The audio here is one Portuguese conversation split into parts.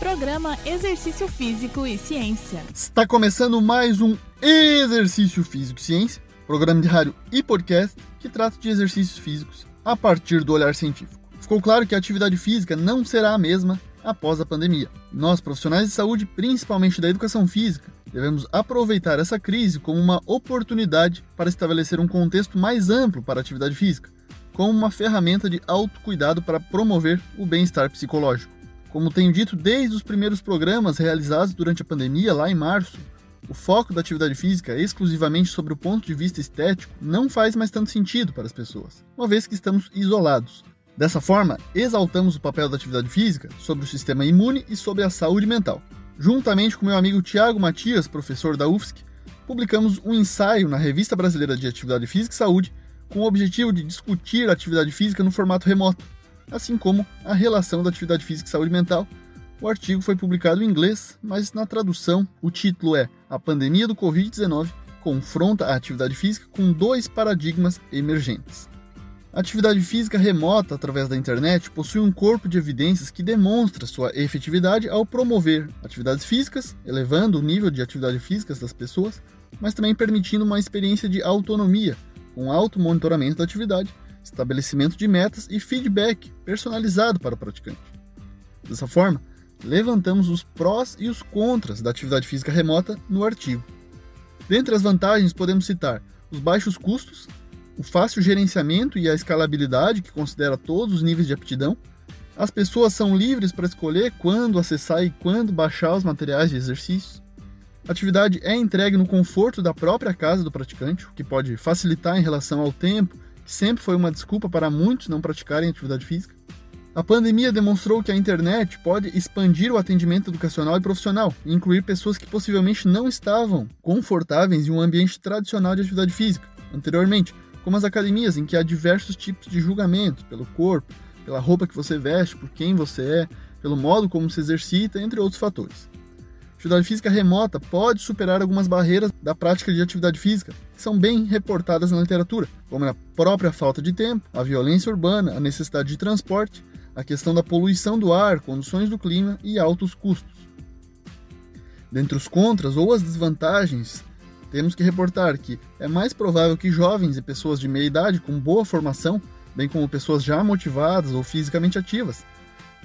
Programa Exercício Físico e Ciência. Está começando mais um Exercício Físico e Ciência, programa de rádio e podcast que trata de exercícios físicos a partir do olhar científico. Ficou claro que a atividade física não será a mesma após a pandemia. Nós, profissionais de saúde, principalmente da educação física, devemos aproveitar essa crise como uma oportunidade para estabelecer um contexto mais amplo para a atividade física, como uma ferramenta de autocuidado para promover o bem-estar psicológico. Como tenho dito desde os primeiros programas realizados durante a pandemia, lá em março, o foco da atividade física exclusivamente sobre o ponto de vista estético não faz mais tanto sentido para as pessoas, uma vez que estamos isolados. Dessa forma, exaltamos o papel da atividade física sobre o sistema imune e sobre a saúde mental. Juntamente com meu amigo Tiago Matias, professor da UFSC, publicamos um ensaio na Revista Brasileira de Atividade Física e Saúde com o objetivo de discutir a atividade física no formato remoto, assim como a relação da atividade física e saúde mental. O artigo foi publicado em inglês, mas na tradução o título é A Pandemia do Covid-19 confronta a atividade física com dois paradigmas emergentes. A atividade física remota através da internet possui um corpo de evidências que demonstra sua efetividade ao promover atividades físicas, elevando o nível de atividade física das pessoas, mas também permitindo uma experiência de autonomia, com auto-monitoramento da atividade estabelecimento de metas e feedback personalizado para o praticante. Dessa forma, levantamos os prós e os contras da atividade física remota no artigo. Dentre as vantagens, podemos citar os baixos custos, o fácil gerenciamento e a escalabilidade, que considera todos os níveis de aptidão. As pessoas são livres para escolher quando acessar e quando baixar os materiais de exercícios. A atividade é entregue no conforto da própria casa do praticante, o que pode facilitar em relação ao tempo sempre foi uma desculpa para muitos não praticarem atividade física. A pandemia demonstrou que a internet pode expandir o atendimento educacional e profissional e incluir pessoas que possivelmente não estavam confortáveis em um ambiente tradicional de atividade física anteriormente, como as academias, em que há diversos tipos de julgamentos pelo corpo, pela roupa que você veste, por quem você é, pelo modo como se exercita, entre outros fatores. Atividade física remota pode superar algumas barreiras da prática de atividade física, que são bem reportadas na literatura, como a própria falta de tempo, a violência urbana, a necessidade de transporte, a questão da poluição do ar, condições do clima e altos custos. Dentre os contras ou as desvantagens, temos que reportar que é mais provável que jovens e pessoas de meia idade com boa formação, bem como pessoas já motivadas ou fisicamente ativas,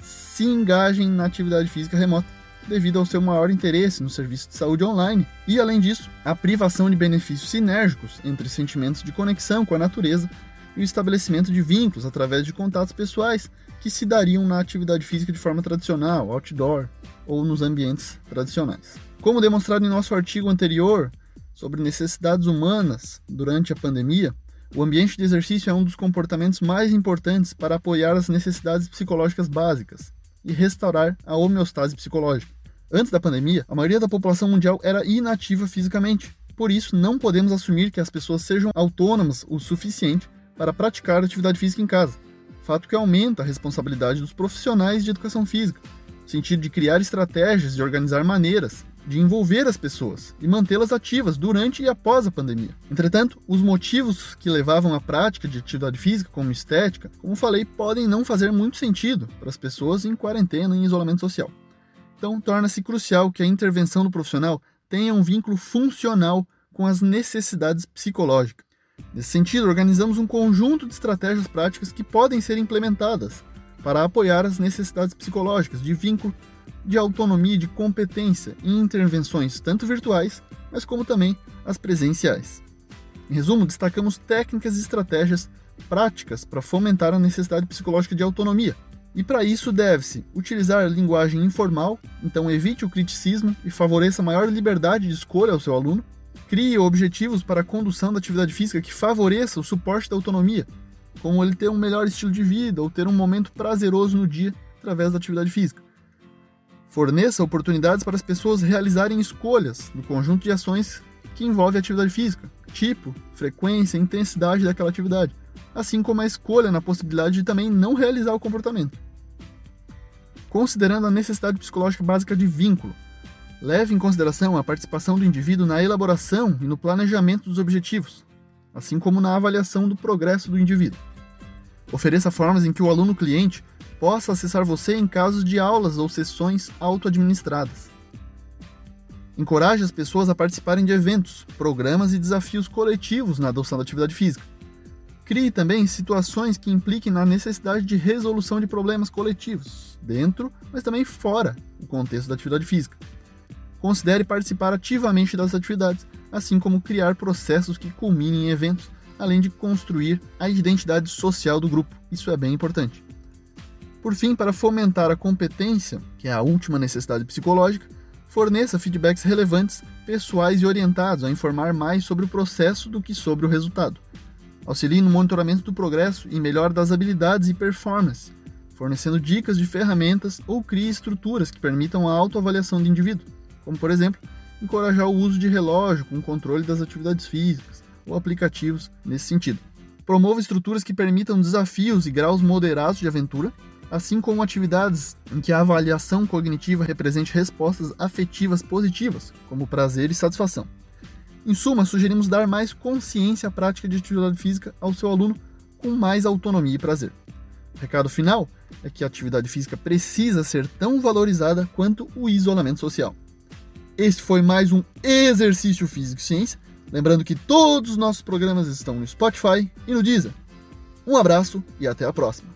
se engajem na atividade física remota devido ao seu maior interesse no serviço de saúde online e, além disso, a privação de benefícios sinérgicos entre sentimentos de conexão com a natureza e o estabelecimento de vínculos através de contatos pessoais que se dariam na atividade física de forma tradicional, outdoor ou nos ambientes tradicionais. Como demonstrado em nosso artigo anterior sobre necessidades humanas durante a pandemia, o ambiente de exercício é um dos comportamentos mais importantes para apoiar as necessidades psicológicas básicas e restaurar a homeostase psicológica. Antes da pandemia, a maioria da população mundial era inativa fisicamente. Por isso, não podemos assumir que as pessoas sejam autônomas o suficiente para praticar atividade física em casa. Fato que aumenta a responsabilidade dos profissionais de educação física, no sentido de criar estratégias, de organizar maneiras, de envolver as pessoas e mantê-las ativas durante e após a pandemia. Entretanto, os motivos que levavam à prática de atividade física, como estética, como falei, podem não fazer muito sentido para as pessoas em quarentena e em isolamento social. Então, torna-se crucial que a intervenção do profissional tenha um vínculo funcional com as necessidades psicológicas. Nesse sentido, organizamos um conjunto de estratégias práticas que podem ser implementadas para apoiar as necessidades psicológicas de vínculo, de autonomia, de competência em intervenções tanto virtuais, mas como também as presenciais. Em resumo, destacamos técnicas e estratégias práticas para fomentar a necessidade psicológica de autonomia, e para isso deve-se utilizar a linguagem informal, então evite o criticismo e favoreça maior liberdade de escolha ao seu aluno. Crie objetivos para a condução da atividade física que favoreça o suporte da autonomia, como ele ter um melhor estilo de vida ou ter um momento prazeroso no dia através da atividade física. Forneça oportunidades para as pessoas realizarem escolhas no conjunto de ações que envolve a atividade física, tipo, frequência e intensidade daquela atividade, assim como a escolha na possibilidade de também não realizar o comportamento considerando a necessidade psicológica básica de vínculo. Leve em consideração a participação do indivíduo na elaboração e no planejamento dos objetivos, assim como na avaliação do progresso do indivíduo. Ofereça formas em que o aluno cliente possa acessar você em casos de aulas ou sessões auto-administradas. Encoraje as pessoas a participarem de eventos, programas e desafios coletivos na adoção da atividade física. Crie também situações que impliquem na necessidade de resolução de problemas coletivos, dentro, mas também fora do contexto da atividade física. Considere participar ativamente das atividades, assim como criar processos que culminem em eventos, além de construir a identidade social do grupo. Isso é bem importante. Por fim, para fomentar a competência, que é a última necessidade psicológica, forneça feedbacks relevantes, pessoais e orientados a informar mais sobre o processo do que sobre o resultado. Auxilie no monitoramento do progresso e melhora das habilidades e performance, fornecendo dicas de ferramentas ou crie estruturas que permitam a autoavaliação do indivíduo, como, por exemplo, encorajar o uso de relógio com controle das atividades físicas ou aplicativos nesse sentido. Promova estruturas que permitam desafios e graus moderados de aventura, assim como atividades em que a avaliação cognitiva represente respostas afetivas positivas, como prazer e satisfação. Em suma, sugerimos dar mais consciência à prática de atividade física ao seu aluno com mais autonomia e prazer. O recado final é que a atividade física precisa ser tão valorizada quanto o isolamento social. Este foi mais um Exercício Físico e Ciência. Lembrando que todos os nossos programas estão no Spotify e no Deezer. Um abraço e até a próxima.